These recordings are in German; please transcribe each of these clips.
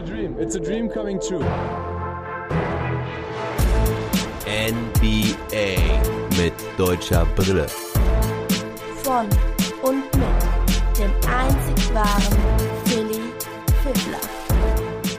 a dream. It's a dream coming true. NBA mit deutscher Brille. Von und mit dem einzig wahren Philly Fiddler.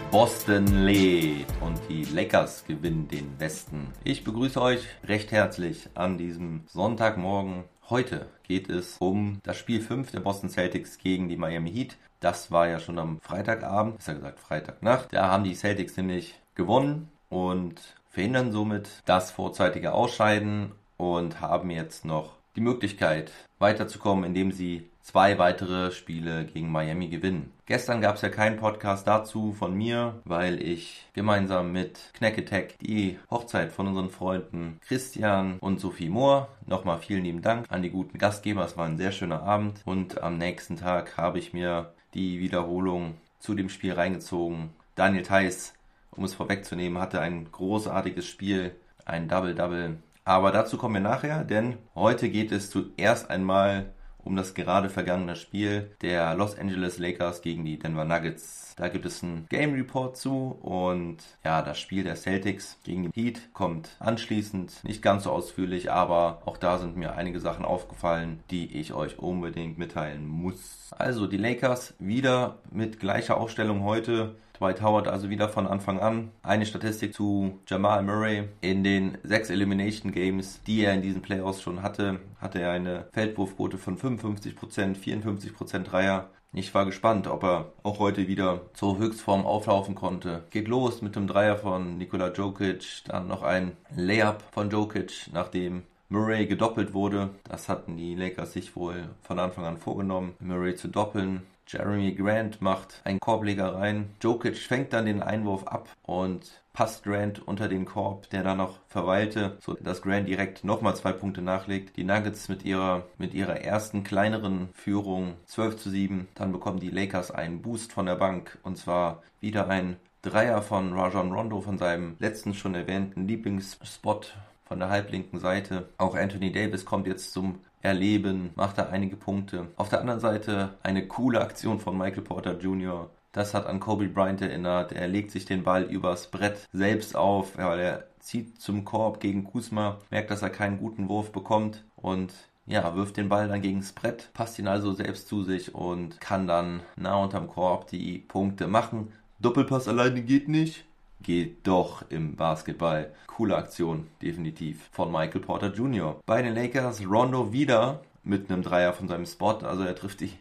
Boston lädt und die Lakers gewinnen den Westen. Ich begrüße euch recht herzlich an diesem Sonntagmorgen. Heute geht es um das Spiel 5 der Boston Celtics gegen die Miami Heat. Das war ja schon am Freitagabend, besser gesagt Freitagnacht. Da haben die Celtics nämlich gewonnen und verhindern somit das vorzeitige Ausscheiden und haben jetzt noch die Möglichkeit weiterzukommen, indem sie zwei weitere Spiele gegen Miami gewinnen. Gestern gab es ja keinen Podcast dazu von mir, weil ich gemeinsam mit Knacketech die Hochzeit von unseren Freunden Christian und Sophie Mohr, nochmal vielen lieben Dank an die guten Gastgeber, es war ein sehr schöner Abend und am nächsten Tag habe ich mir die Wiederholung zu dem Spiel reingezogen. Daniel Theiss, um es vorwegzunehmen, hatte ein großartiges Spiel, ein Double-Double. Aber dazu kommen wir nachher, denn heute geht es zuerst einmal um das gerade vergangene Spiel der Los Angeles Lakers gegen die Denver Nuggets. Da gibt es einen Game Report zu und ja, das Spiel der Celtics gegen die Heat kommt anschließend. Nicht ganz so ausführlich, aber auch da sind mir einige Sachen aufgefallen, die ich euch unbedingt mitteilen muss. Also die Lakers wieder mit gleicher Aufstellung heute. Dwight Howard also wieder von Anfang an. Eine Statistik zu Jamal Murray. In den sechs Elimination Games, die er in diesen Playoffs schon hatte, hatte er eine Feldwurfquote von 55%, 54% Dreier. Ich war gespannt, ob er auch heute wieder zur Höchstform auflaufen konnte. Geht los mit dem Dreier von Nikola Jokic, dann noch ein Layup von Jokic, nachdem Murray gedoppelt wurde. Das hatten die Lakers sich wohl von Anfang an vorgenommen, Murray zu doppeln. Jeremy Grant macht einen Korbleger rein. Jokic fängt dann den Einwurf ab und passt Grant unter den Korb, der dann noch verweilte, so dass Grant direkt nochmal zwei Punkte nachlegt. Die Nuggets mit ihrer, mit ihrer ersten kleineren Führung 12 zu 7. Dann bekommen die Lakers einen Boost von der Bank und zwar wieder ein Dreier von Rajon Rondo von seinem letzten schon erwähnten Lieblingsspot von der halblinken Seite. Auch Anthony Davis kommt jetzt zum Erleben, macht da einige Punkte. Auf der anderen Seite eine coole Aktion von Michael Porter Jr. Das hat an Kobe Bryant erinnert. Er legt sich den Ball übers Brett selbst auf, weil er zieht zum Korb gegen Kuzma, merkt, dass er keinen guten Wurf bekommt und ja, wirft den Ball dann gegens Brett, passt ihn also selbst zu sich und kann dann nah unterm Korb die Punkte machen. Doppelpass alleine geht nicht geht doch im Basketball. Coole Aktion, definitiv, von Michael Porter Jr. Bei den Lakers Rondo wieder mit einem Dreier von seinem Spot, also er trifft die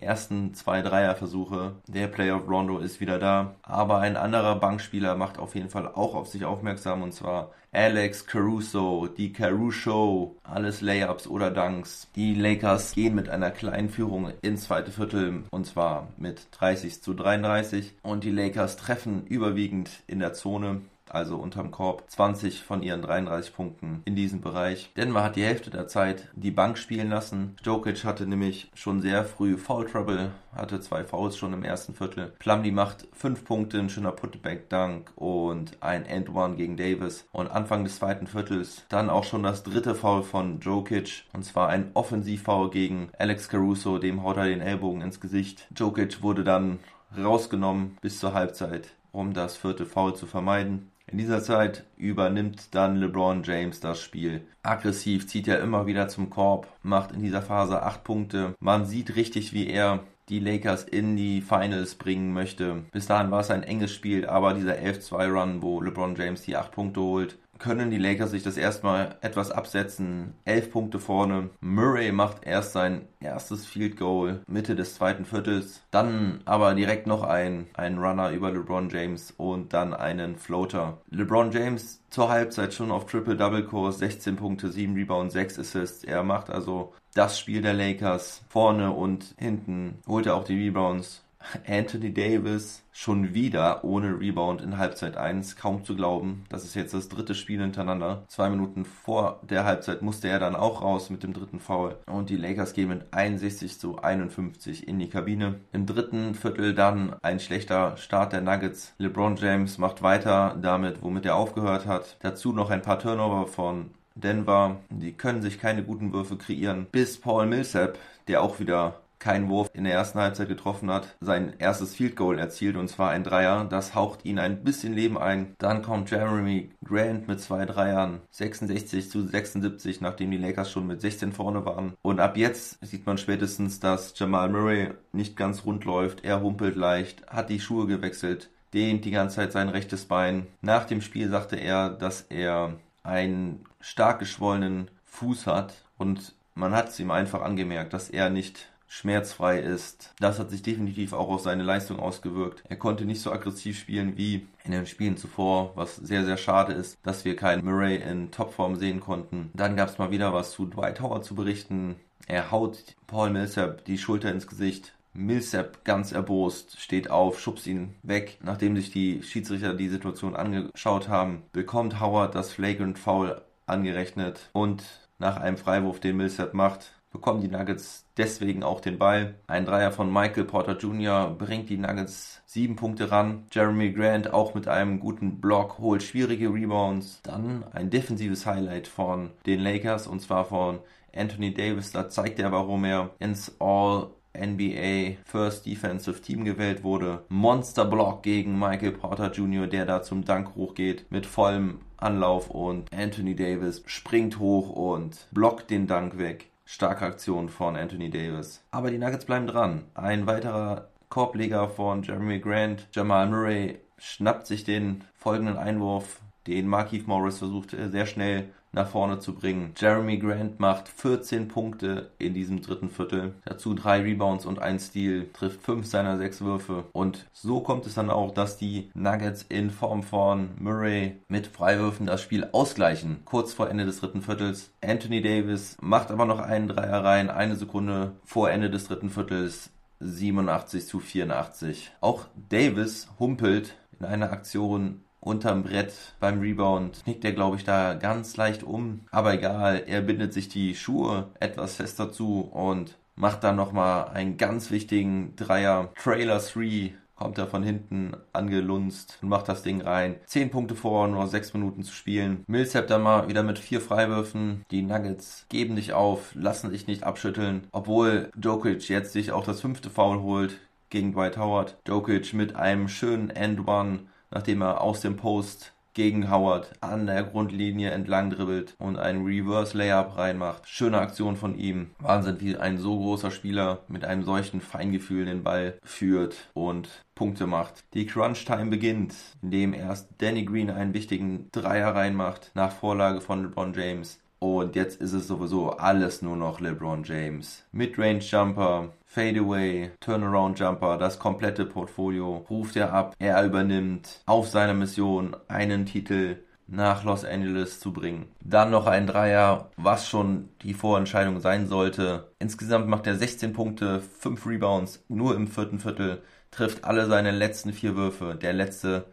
ersten zwei Dreierversuche. Der Player of Rondo ist wieder da. Aber ein anderer Bankspieler macht auf jeden Fall auch auf sich aufmerksam und zwar Alex Caruso, die Caruso, alles Layups oder Dunks. Die Lakers gehen mit einer kleinen Führung ins zweite Viertel und zwar mit 30 zu 33 und die Lakers treffen überwiegend in der Zone also unterm Korb, 20 von ihren 33 Punkten in diesem Bereich. Denver hat die Hälfte der Zeit die Bank spielen lassen. Jokic hatte nämlich schon sehr früh Foul Trouble, hatte zwei Fouls schon im ersten Viertel. Plumlee macht 5 Punkte, ein schöner Putback Dunk und ein End One gegen Davis. Und Anfang des zweiten Viertels dann auch schon das dritte Foul von Jokic und zwar ein Offensivfoul gegen Alex Caruso, dem haut er den Ellbogen ins Gesicht. Jokic wurde dann rausgenommen bis zur Halbzeit, um das vierte Foul zu vermeiden. In dieser Zeit übernimmt dann LeBron James das Spiel. Aggressiv zieht er immer wieder zum Korb, macht in dieser Phase 8 Punkte. Man sieht richtig, wie er die Lakers in die Finals bringen möchte. Bis dahin war es ein enges Spiel, aber dieser 11-2-Run, wo LeBron James die 8 Punkte holt, können die Lakers sich das erstmal etwas absetzen. Elf Punkte vorne. Murray macht erst sein erstes Field Goal Mitte des zweiten Viertels. Dann aber direkt noch ein, ein Runner über LeBron James und dann einen Floater. LeBron James zur Halbzeit schon auf Triple-Double-Kurs. 16 Punkte, 7 Rebounds, 6 Assists. Er macht also das Spiel der Lakers vorne und hinten. Holt er auch die Rebounds. Anthony Davis schon wieder ohne Rebound in Halbzeit 1. Kaum zu glauben. Das ist jetzt das dritte Spiel hintereinander. Zwei Minuten vor der Halbzeit musste er dann auch raus mit dem dritten Foul. Und die Lakers gehen mit 61 zu 51 in die Kabine. Im dritten Viertel dann ein schlechter Start der Nuggets. LeBron James macht weiter damit, womit er aufgehört hat. Dazu noch ein paar Turnover von Denver. Die können sich keine guten Würfe kreieren. Bis Paul Millsap, der auch wieder keinen Wurf in der ersten Halbzeit getroffen hat, sein erstes Field Goal erzielt und zwar ein Dreier. Das haucht ihn ein bisschen Leben ein. Dann kommt Jeremy Grant mit zwei Dreiern, 66 zu 76, nachdem die Lakers schon mit 16 vorne waren. Und ab jetzt sieht man spätestens, dass Jamal Murray nicht ganz rund läuft. Er humpelt leicht, hat die Schuhe gewechselt, dehnt die ganze Zeit sein rechtes Bein. Nach dem Spiel sagte er, dass er einen stark geschwollenen Fuß hat und man hat es ihm einfach angemerkt, dass er nicht schmerzfrei ist. Das hat sich definitiv auch auf seine Leistung ausgewirkt. Er konnte nicht so aggressiv spielen wie in den Spielen zuvor, was sehr, sehr schade ist, dass wir keinen Murray in Topform sehen konnten. Dann gab es mal wieder was zu Dwight Howard zu berichten. Er haut Paul Millsap die Schulter ins Gesicht. Millsap ganz erbost, steht auf, schubst ihn weg. Nachdem sich die Schiedsrichter die Situation angeschaut haben, bekommt Howard das Flagrant Foul angerechnet und nach einem Freiwurf, den Millsap macht, bekommen die Nuggets deswegen auch den Ball. Ein Dreier von Michael Porter Jr. bringt die Nuggets sieben Punkte ran. Jeremy Grant auch mit einem guten Block holt schwierige Rebounds. Dann ein defensives Highlight von den Lakers und zwar von Anthony Davis. Da zeigt er, warum er ins All NBA First Defensive Team gewählt wurde. Monster Block gegen Michael Porter Jr., der da zum Dank hochgeht mit vollem Anlauf und Anthony Davis springt hoch und blockt den Dank weg. Starke Aktion von Anthony Davis. Aber die Nuggets bleiben dran. Ein weiterer Korbleger von Jeremy Grant. Jamal Murray schnappt sich den folgenden Einwurf, den Markeith Morris versucht sehr schnell nach vorne zu bringen. Jeremy Grant macht 14 Punkte in diesem dritten Viertel. Dazu drei Rebounds und ein Steal, trifft fünf seiner sechs Würfe. Und so kommt es dann auch, dass die Nuggets in Form von Murray mit Freiwürfen das Spiel ausgleichen. Kurz vor Ende des dritten Viertels. Anthony Davis macht aber noch einen Dreier rein, eine Sekunde vor Ende des dritten Viertels. 87 zu 84. Auch Davis humpelt in einer Aktion unterm Brett beim Rebound knickt er, glaube ich, da ganz leicht um. Aber egal, er bindet sich die Schuhe etwas fester zu und macht dann nochmal einen ganz wichtigen Dreier. Trailer 3 kommt er von hinten angelunzt und macht das Ding rein. Zehn Punkte vor, nur sechs Minuten zu spielen. Millsap dann mal wieder mit vier Freiwürfen. Die Nuggets geben nicht auf, lassen sich nicht abschütteln. Obwohl Jokic jetzt sich auch das fünfte Foul holt gegen Dwight Howard. Jokic mit einem schönen End-One nachdem er aus dem Post gegen Howard an der Grundlinie entlang dribbelt und einen Reverse Layup reinmacht. Schöne Aktion von ihm. Wahnsinn, wie ein so großer Spieler mit einem solchen Feingefühl den Ball führt und Punkte macht. Die Crunch Time beginnt, indem erst Danny Green einen wichtigen Dreier reinmacht nach Vorlage von LeBron James. Und jetzt ist es sowieso alles nur noch LeBron James. Midrange Jumper, Fadeaway, Turnaround Jumper, das komplette Portfolio ruft er ab. Er übernimmt auf seiner Mission einen Titel nach Los Angeles zu bringen. Dann noch ein Dreier, was schon die Vorentscheidung sein sollte. Insgesamt macht er 16 Punkte, 5 Rebounds, nur im vierten Viertel, trifft alle seine letzten vier Würfe. Der letzte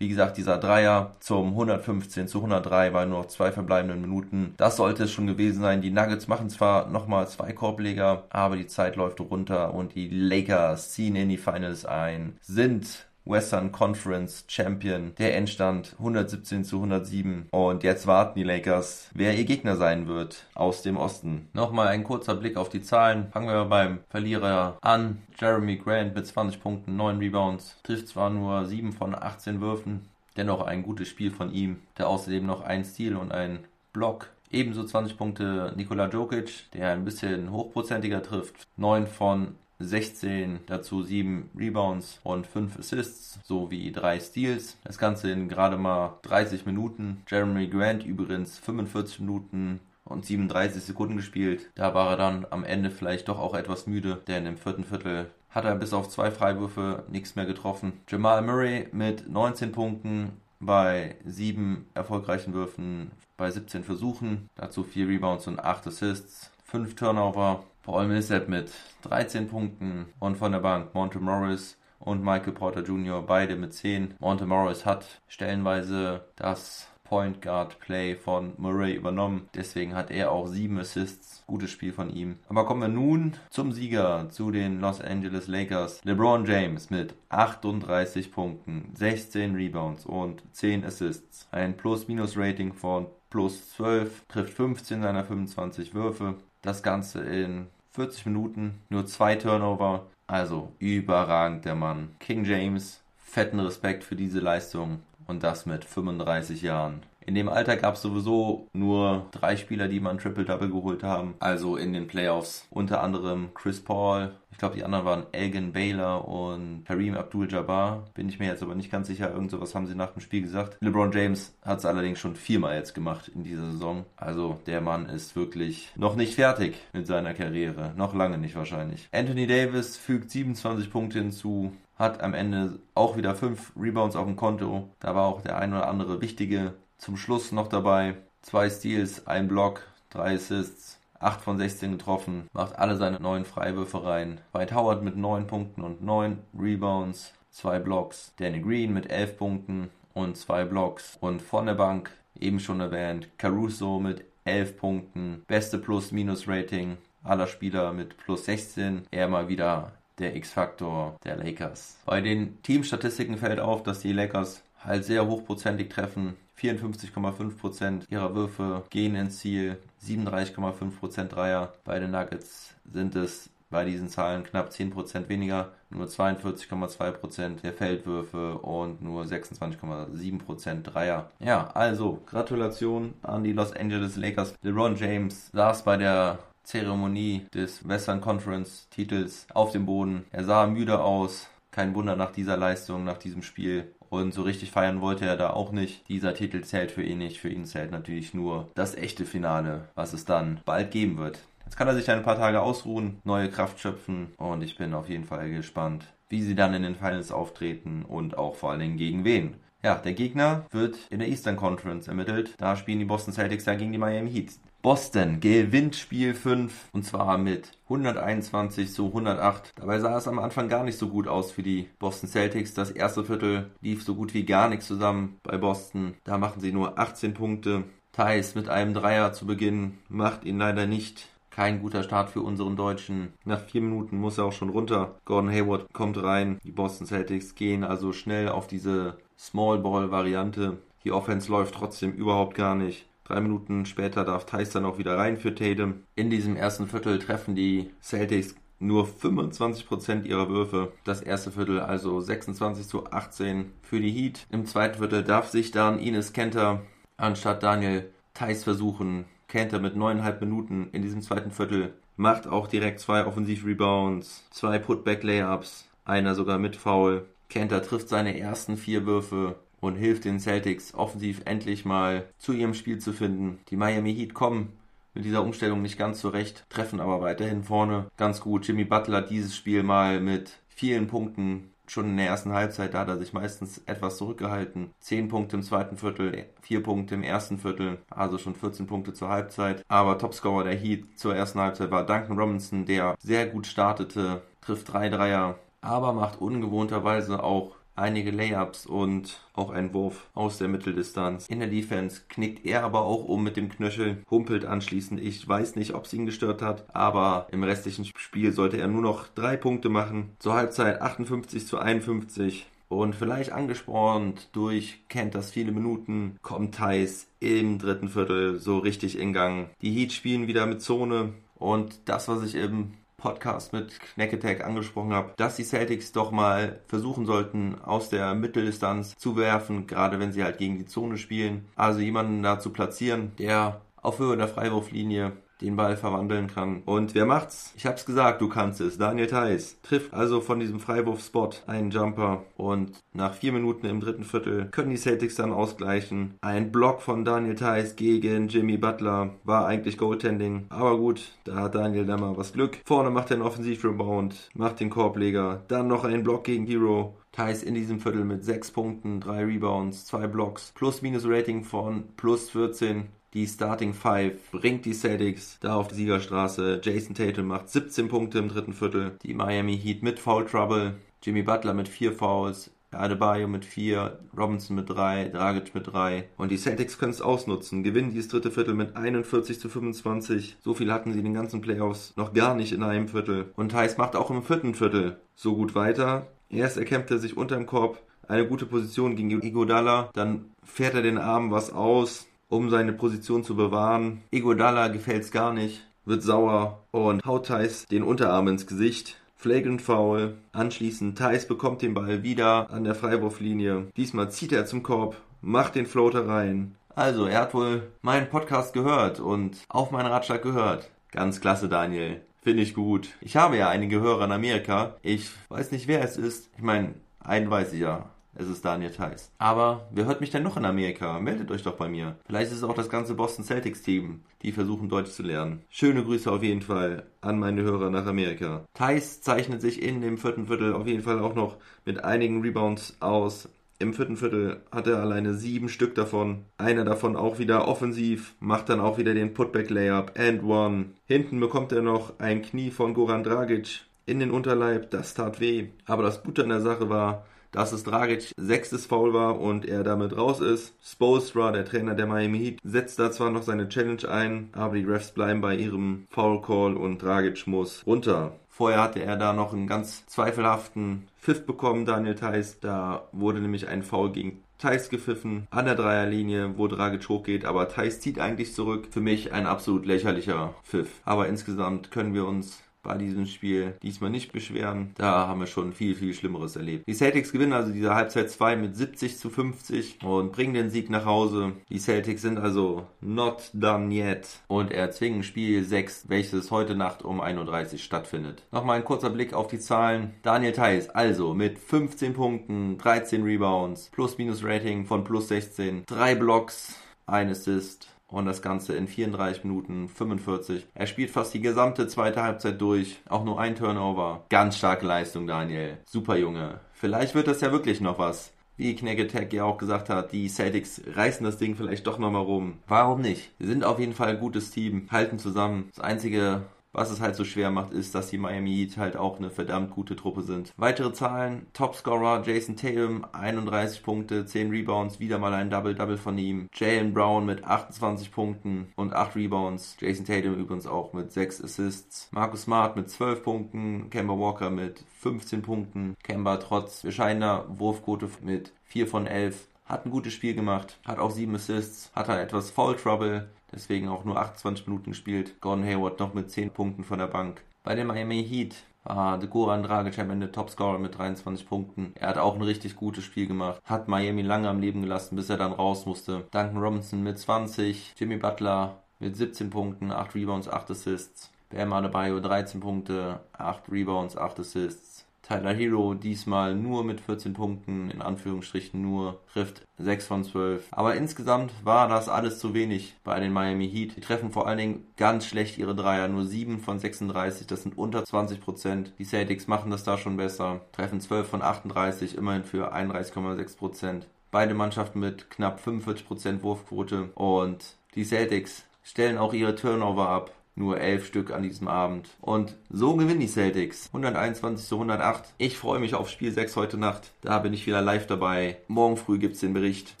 wie gesagt, dieser Dreier zum 115 zu 103 bei nur noch zwei verbleibenden Minuten. Das sollte es schon gewesen sein. Die Nuggets machen zwar nochmal zwei Korbleger, aber die Zeit läuft runter und die Lakers ziehen in die Finals ein, sind Western Conference Champion. Der Endstand 117 zu 107. Und jetzt warten die Lakers, wer ihr Gegner sein wird aus dem Osten. Nochmal ein kurzer Blick auf die Zahlen. Fangen wir beim Verlierer an. Jeremy Grant mit 20 Punkten, 9 Rebounds. Trifft zwar nur 7 von 18 Würfen. Dennoch ein gutes Spiel von ihm, der außerdem noch ein Stil und ein Block Ebenso 20 Punkte Nikola Djokic, der ein bisschen hochprozentiger trifft. 9 von 16, dazu 7 Rebounds und 5 Assists sowie 3 Steals. Das Ganze in gerade mal 30 Minuten. Jeremy Grant übrigens 45 Minuten und 37 Sekunden gespielt. Da war er dann am Ende vielleicht doch auch etwas müde, denn im vierten Viertel hat er bis auf zwei Freiwürfe nichts mehr getroffen. Jamal Murray mit 19 Punkten bei 7 erfolgreichen Würfen bei 17 Versuchen, dazu 4 Rebounds und 8 Assists, 5 Turnover, Paul Millsap mit 13 Punkten und von der Bank Monte Morris und Michael Porter Jr. beide mit 10. Monte Morris hat stellenweise das Point Guard Play von Murray übernommen. Deswegen hat er auch 7 Assists. Gutes Spiel von ihm. Aber kommen wir nun zum Sieger, zu den Los Angeles Lakers. LeBron James mit 38 Punkten, 16 Rebounds und 10 Assists. Ein Plus-Minus-Rating von plus 12, trifft 15 seiner 25 Würfe. Das Ganze in 40 Minuten, nur zwei Turnover. Also überragend der Mann. King James, fetten Respekt für diese Leistung und das mit 35 Jahren. In dem Alter gab es sowieso nur drei Spieler, die man Triple-Double geholt haben. Also in den Playoffs. Unter anderem Chris Paul. Ich glaube, die anderen waren Elgin Baylor und Kareem Abdul-Jabbar. Bin ich mir jetzt aber nicht ganz sicher. Irgend sowas haben sie nach dem Spiel gesagt. LeBron James hat es allerdings schon viermal jetzt gemacht in dieser Saison. Also der Mann ist wirklich noch nicht fertig mit seiner Karriere. Noch lange nicht wahrscheinlich. Anthony Davis fügt 27 Punkte hinzu hat am Ende auch wieder fünf Rebounds auf dem Konto. Da war auch der ein oder andere wichtige zum Schluss noch dabei. Zwei Steals, ein Block, drei Assists, 8 von 16 getroffen, macht alle seine neuen Freiwürfe rein. White Howard mit 9 Punkten und 9 Rebounds, 2 Blocks. Danny Green mit 11 Punkten und 2 Blocks. Und von der Bank, eben schon erwähnt, Caruso mit 11 Punkten. Beste Plus-Minus-Rating aller Spieler mit plus 16. Er mal wieder der X-Faktor der Lakers. Bei den Teamstatistiken fällt auf, dass die Lakers halt sehr hochprozentig treffen. 54,5% ihrer Würfe gehen ins Ziel, 37,5% Dreier. Bei den Nuggets sind es bei diesen Zahlen knapp 10% weniger, nur 42,2% der Feldwürfe und nur 26,7% Dreier. Ja, also Gratulation an die Los Angeles Lakers. LeBron James saß bei der Zeremonie des Western Conference Titels auf dem Boden. Er sah müde aus. Kein Wunder nach dieser Leistung, nach diesem Spiel. Und so richtig feiern wollte er da auch nicht. Dieser Titel zählt für ihn nicht. Für ihn zählt natürlich nur das echte Finale, was es dann bald geben wird. Jetzt kann er sich ein paar Tage ausruhen, neue Kraft schöpfen und ich bin auf jeden Fall gespannt, wie sie dann in den Finals auftreten und auch vor allen Dingen gegen wen. Ja, der Gegner wird in der Eastern Conference ermittelt. Da spielen die Boston Celtics ja gegen die Miami Heat. Boston gewinnt Spiel 5 und zwar mit 121 zu 108. Dabei sah es am Anfang gar nicht so gut aus für die Boston Celtics. Das erste Viertel lief so gut wie gar nichts zusammen bei Boston. Da machen sie nur 18 Punkte. Thais mit einem Dreier zu Beginn macht ihn leider nicht. Kein guter Start für unseren Deutschen. Nach vier Minuten muss er auch schon runter. Gordon Hayward kommt rein. Die Boston Celtics gehen also schnell auf diese Small Ball Variante. Die Offense läuft trotzdem überhaupt gar nicht. Drei Minuten später darf Thais dann auch wieder rein für Tatum. In diesem ersten Viertel treffen die Celtics nur 25% ihrer Würfe. Das erste Viertel also 26 zu 18 für die Heat. Im zweiten Viertel darf sich dann Ines Kenter anstatt Daniel Thais versuchen. Kenter mit 9,5 Minuten in diesem zweiten Viertel macht auch direkt zwei Offensiv-Rebounds, zwei Putback-Layups, einer sogar mit Foul. Kenter trifft seine ersten vier Würfe und hilft den Celtics offensiv endlich mal zu ihrem Spiel zu finden. Die Miami Heat kommen mit dieser Umstellung nicht ganz zurecht, treffen aber weiterhin vorne ganz gut. Jimmy Butler dieses Spiel mal mit vielen Punkten schon in der ersten Halbzeit, da hat er sich meistens etwas zurückgehalten. 10 Punkte im zweiten Viertel, 4 Punkte im ersten Viertel, also schon 14 Punkte zur Halbzeit. Aber Topscorer der Heat zur ersten Halbzeit war Duncan Robinson, der sehr gut startete, trifft drei Dreier, aber macht ungewohnterweise auch einige Layups und auch ein Wurf aus der Mitteldistanz. In der Defense knickt er aber auch um mit dem Knöchel, humpelt anschließend. Ich weiß nicht, ob es ihn gestört hat, aber im restlichen Spiel sollte er nur noch drei Punkte machen. Zur Halbzeit 58 zu 51. Und vielleicht angespornt durch Kenters viele Minuten kommt Thais im dritten Viertel so richtig in Gang. Die Heat spielen wieder mit Zone und das, was ich eben Podcast mit Knack Attack angesprochen habe, dass die Celtics doch mal versuchen sollten, aus der Mitteldistanz zu werfen, gerade wenn sie halt gegen die Zone spielen. Also jemanden da zu platzieren, der auf Höhe der Freiwurflinie den Ball verwandeln kann. Und wer macht's? Ich hab's gesagt, du kannst es. Daniel Theiss trifft also von diesem Freiwurfspot einen Jumper und nach vier Minuten im dritten Viertel können die Celtics dann ausgleichen. Ein Block von Daniel Theiss gegen Jimmy Butler war eigentlich Goaltending, aber gut, da hat Daniel dann mal was Glück. Vorne macht er einen Offensivrebound, macht den Korbleger, dann noch ein Block gegen Hero. Thais in diesem Viertel mit 6 Punkten, 3 Rebounds, 2 Blocks, Plus-Minus-Rating von plus 14. Die Starting Five bringt die Celtics da auf die Siegerstraße. Jason Tatum macht 17 Punkte im dritten Viertel. Die Miami Heat mit Foul Trouble. Jimmy Butler mit 4 Fouls. Adebayo mit 4, Robinson mit 3, Dragic mit 3. Und die Celtics können es ausnutzen, gewinnen dieses dritte Viertel mit 41 zu 25. So viel hatten sie in den ganzen Playoffs noch gar nicht in einem Viertel. Und Heiß macht auch im vierten Viertel so gut weiter. Erst erkämpft er sich unterm Korb eine gute Position gegen Igodala, dann fährt er den Arm was aus, um seine Position zu bewahren. Igodala gefällt es gar nicht. wird sauer und haut Thais den Unterarm ins Gesicht. Flagrant Foul. Anschließend Thais bekommt den Ball wieder an der Freiwurflinie. Diesmal zieht er zum Korb, macht den Floater rein. Also, er hat wohl meinen Podcast gehört und auf meinen Ratschlag gehört. Ganz klasse, Daniel. Finde ich gut. Ich habe ja einige Hörer in Amerika. Ich weiß nicht, wer es ist. Ich meine, einen weiß ich ja. Es ist Daniel Theiss. Aber wer hört mich denn noch in Amerika? Meldet euch doch bei mir. Vielleicht ist es auch das ganze Boston Celtics Team, die versuchen Deutsch zu lernen. Schöne Grüße auf jeden Fall an meine Hörer nach Amerika. Theiss zeichnet sich in dem vierten Viertel auf jeden Fall auch noch mit einigen Rebounds aus. Im vierten Viertel hat er alleine sieben Stück davon. Einer davon auch wieder offensiv, macht dann auch wieder den Putback-Layup and one. Hinten bekommt er noch ein Knie von Goran Dragic in den Unterleib. Das tat weh. Aber das Gute an der Sache war, dass es Dragic sechstes Foul war und er damit raus ist. Spolstra, der Trainer der Miami Heat, setzt da zwar noch seine Challenge ein, aber die Refs bleiben bei ihrem Foul Call und Dragic muss runter. Vorher hatte er da noch einen ganz zweifelhaften Pfiff bekommen, Daniel Theiss. Da wurde nämlich ein Foul gegen Thais gepfiffen an der Dreierlinie, wo Dragic hochgeht, aber Thais zieht eigentlich zurück. Für mich ein absolut lächerlicher Pfiff. Aber insgesamt können wir uns bei diesem Spiel diesmal nicht beschweren. Da haben wir schon viel, viel Schlimmeres erlebt. Die Celtics gewinnen also diese Halbzeit 2 mit 70 zu 50 und bringen den Sieg nach Hause. Die Celtics sind also not done yet und erzwingen Spiel 6, welches heute Nacht um 1.30 Uhr stattfindet. Nochmal ein kurzer Blick auf die Zahlen. Daniel Theiss also mit 15 Punkten, 13 Rebounds, Plus-Minus-Rating von plus 16, 3 Blocks, ein Assist, und das Ganze in 34 Minuten 45. Er spielt fast die gesamte zweite Halbzeit durch, auch nur ein Turnover. Ganz starke Leistung, Daniel. Super Junge. Vielleicht wird das ja wirklich noch was. Wie Knegetech ja auch gesagt hat, die Celtics reißen das Ding vielleicht doch nochmal rum. Warum nicht? Sie sind auf jeden Fall ein gutes Team, halten zusammen. Das einzige was es halt so schwer macht, ist, dass die Miami Heat halt auch eine verdammt gute Truppe sind. Weitere Zahlen, Topscorer Jason Tatum, 31 Punkte, 10 Rebounds, wieder mal ein Double-Double von ihm. Jalen Brown mit 28 Punkten und 8 Rebounds. Jason Tatum übrigens auch mit 6 Assists. Marcus Smart mit 12 Punkten, Kemba Walker mit 15 Punkten. Kemba trotz bescheidener Wurfquote mit 4 von 11 hat ein gutes Spiel gemacht, hat auch 7 Assists, hat halt etwas Foul Trouble, deswegen auch nur 28 Minuten gespielt. Gordon Hayward noch mit 10 Punkten von der Bank. Bei dem Miami Heat war Goran Dragic am Ende Topscorer mit 23 Punkten. Er hat auch ein richtig gutes Spiel gemacht. Hat Miami lange am Leben gelassen, bis er dann raus musste. Duncan Robinson mit 20, Jimmy Butler mit 17 Punkten, 8 Rebounds, 8 Assists. Bam Adebayo 13 Punkte, 8 Rebounds, 8 Assists. Tyler Hero diesmal nur mit 14 Punkten, in Anführungsstrichen nur, trifft 6 von 12. Aber insgesamt war das alles zu wenig bei den Miami Heat. Die treffen vor allen Dingen ganz schlecht ihre Dreier, nur 7 von 36, das sind unter 20 Prozent. Die Celtics machen das da schon besser, treffen 12 von 38, immerhin für 31,6 Prozent. Beide Mannschaften mit knapp 45 Prozent Wurfquote und die Celtics stellen auch ihre Turnover ab nur elf Stück an diesem Abend. Und so gewinnen die Celtics. 121 zu 108. Ich freue mich auf Spiel 6 heute Nacht. Da bin ich wieder live dabei. Morgen früh gibt es den Bericht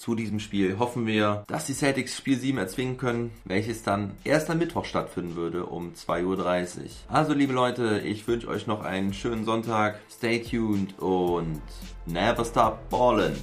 zu diesem Spiel. Hoffen wir, dass die Celtics Spiel 7 erzwingen können, welches dann erst am Mittwoch stattfinden würde um 2.30 Uhr. Also liebe Leute, ich wünsche euch noch einen schönen Sonntag. Stay tuned und never stop ballin'.